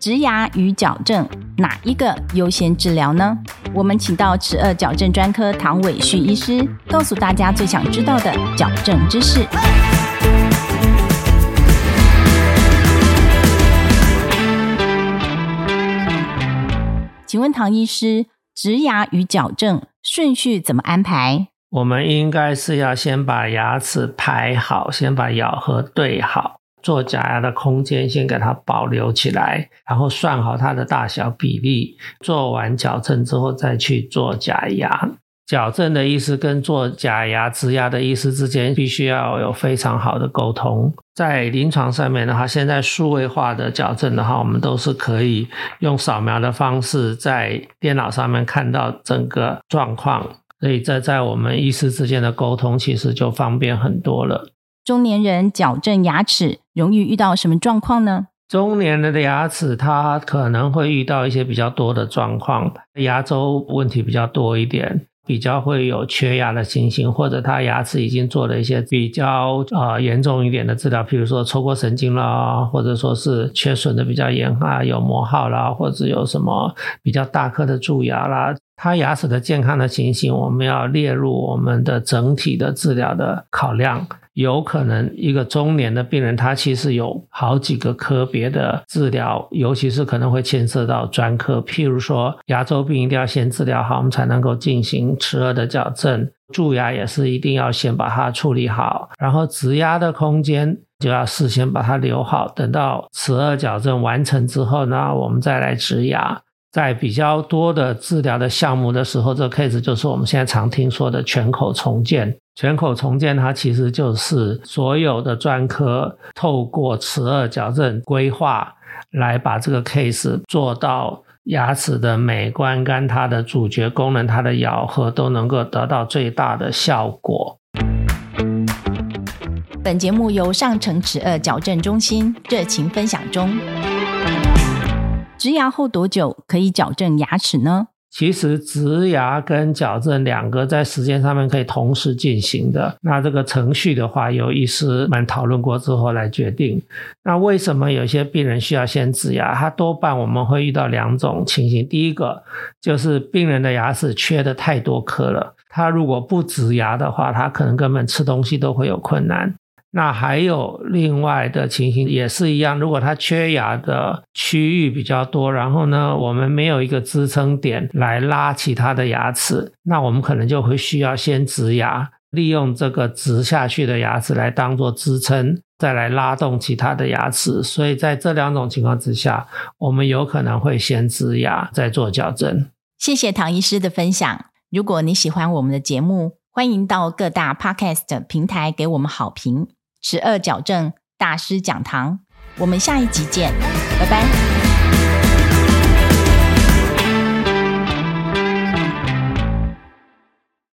植牙与矫正哪一个优先治疗呢？我们请到齿颚矫正专科唐伟旭医师，告诉大家最想知道的矫正知识。请问唐医师，植牙与矫正顺序怎么安排？我们应该是要先把牙齿排好，先把咬合对好。做假牙的空间先给它保留起来，然后算好它的大小比例。做完矫正之后再去做假牙。矫正的意思跟做假牙、植牙的意思之间必须要有非常好的沟通。在临床上面的话，现在数位化的矫正的话，我们都是可以用扫描的方式在电脑上面看到整个状况，所以这在我们医师之间的沟通其实就方便很多了。中年人矫正牙齿容易遇到什么状况呢？中年人的牙齿，他可能会遇到一些比较多的状况，牙周问题比较多一点，比较会有缺牙的情形，或者他牙齿已经做了一些比较呃严重一点的治疗，比如说抽过神经啦，或者说是缺损的比较严啊，有磨耗啦，或者有什么比较大颗的蛀牙啦，他牙齿的健康的情形，我们要列入我们的整体的治疗的考量。有可能一个中年的病人，他其实有好几个科别的治疗，尤其是可能会牵涉到专科，譬如说牙周病一定要先治疗好，我们才能够进行齿颚的矫正；蛀牙也是一定要先把它处理好，然后植牙的空间就要事先把它留好，等到齿颚矫正完成之后呢，我们再来植牙。在比较多的治疗的项目的时候，这个 case 就是我们现在常听说的全口重建。全口重建它其实就是所有的专科透过齿颚矫正规划来把这个 case 做到牙齿的美观跟它的主角功能、它的咬合都能够得到最大的效果。本节目由上城齿颚矫正中心热情分享中。植牙后多久可以矫正牙齿呢？其实植牙跟矫正两个在时间上面可以同时进行的。那这个程序的话，有医师们讨论过之后来决定。那为什么有些病人需要先植牙？他多半我们会遇到两种情形。第一个就是病人的牙齿缺的太多颗了，他如果不植牙的话，他可能根本吃东西都会有困难。那还有另外的情形也是一样，如果它缺牙的区域比较多，然后呢，我们没有一个支撑点来拉其他的牙齿，那我们可能就会需要先植牙，利用这个植下去的牙齿来当做支撑，再来拉动其他的牙齿。所以在这两种情况之下，我们有可能会先植牙再做矫正。谢谢唐医师的分享。如果你喜欢我们的节目，欢迎到各大 Podcast 平台给我们好评。十二矫正大师讲堂，我们下一集见，拜拜。